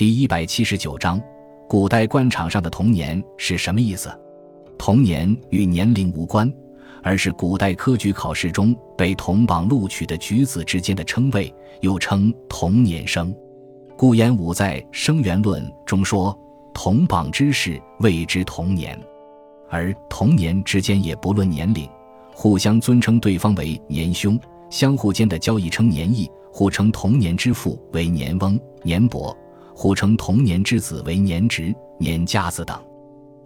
第一百七十九章，古代官场上的童年是什么意思？童年与年龄无关，而是古代科举考试中被同榜录取的举子之间的称谓，又称童年生。顾炎武在《生源论》中说：“同榜之士谓之童年。”而童年之间也不论年龄，互相尊称对方为年兄，相互间的交易称年义，互称童年之父为年翁、年伯，互称童年之子为年侄、年家子等。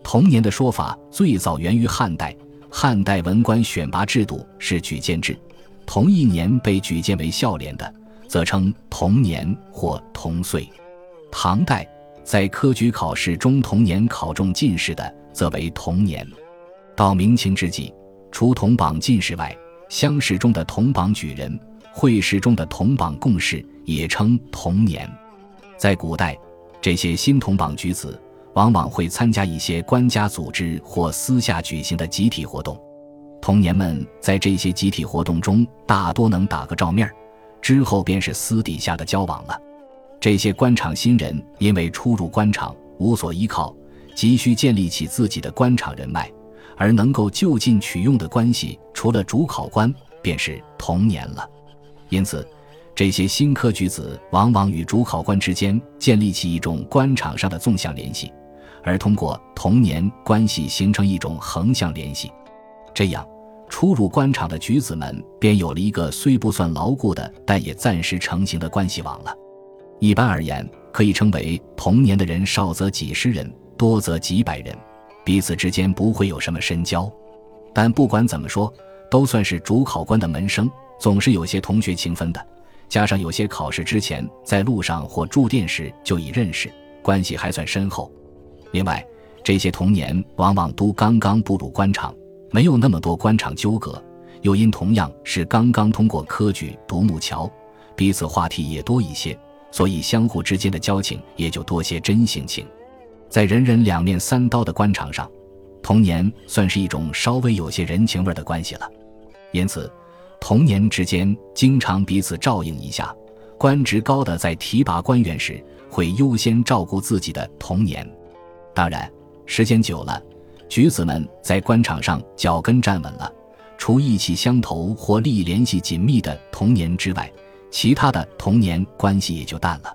童年的说法最早源于汉代，汉代文官选拔制度是举荐制，同一年被举荐为孝廉的，则称童年或同岁。唐代在科举考试中，童年考中进士的。则为童年。到明清之际，除同榜进士外，乡试中的同榜举人、会试中的同榜贡士也称童年。在古代，这些新同榜举子往往会参加一些官家组织或私下举行的集体活动。童年们在这些集体活动中大多能打个照面之后便是私底下的交往了。这些官场新人因为初入官场，无所依靠。急需建立起自己的官场人脉，而能够就近取用的关系，除了主考官，便是童年了。因此，这些新科举子往往与主考官之间建立起一种官场上的纵向联系，而通过童年关系形成一种横向联系。这样，初入官场的举子们便有了一个虽不算牢固的，但也暂时成型的关系网了。一般而言，可以称为童年的人少则几十人。多则几百人，彼此之间不会有什么深交，但不管怎么说，都算是主考官的门生，总是有些同学情分的。加上有些考试之前在路上或住店时就已认识，关系还算深厚。另外，这些童年往往都刚刚步入官场，没有那么多官场纠葛，又因同样是刚刚通过科举独木桥，彼此话题也多一些，所以相互之间的交情也就多些真性情。在人人两面三刀的官场上，童年算是一种稍微有些人情味的关系了。因此，童年之间经常彼此照应一下。官职高的在提拔官员时，会优先照顾自己的童年。当然，时间久了，举子们在官场上脚跟站稳了，除意气相投或利益联系紧密的童年之外，其他的童年关系也就淡了。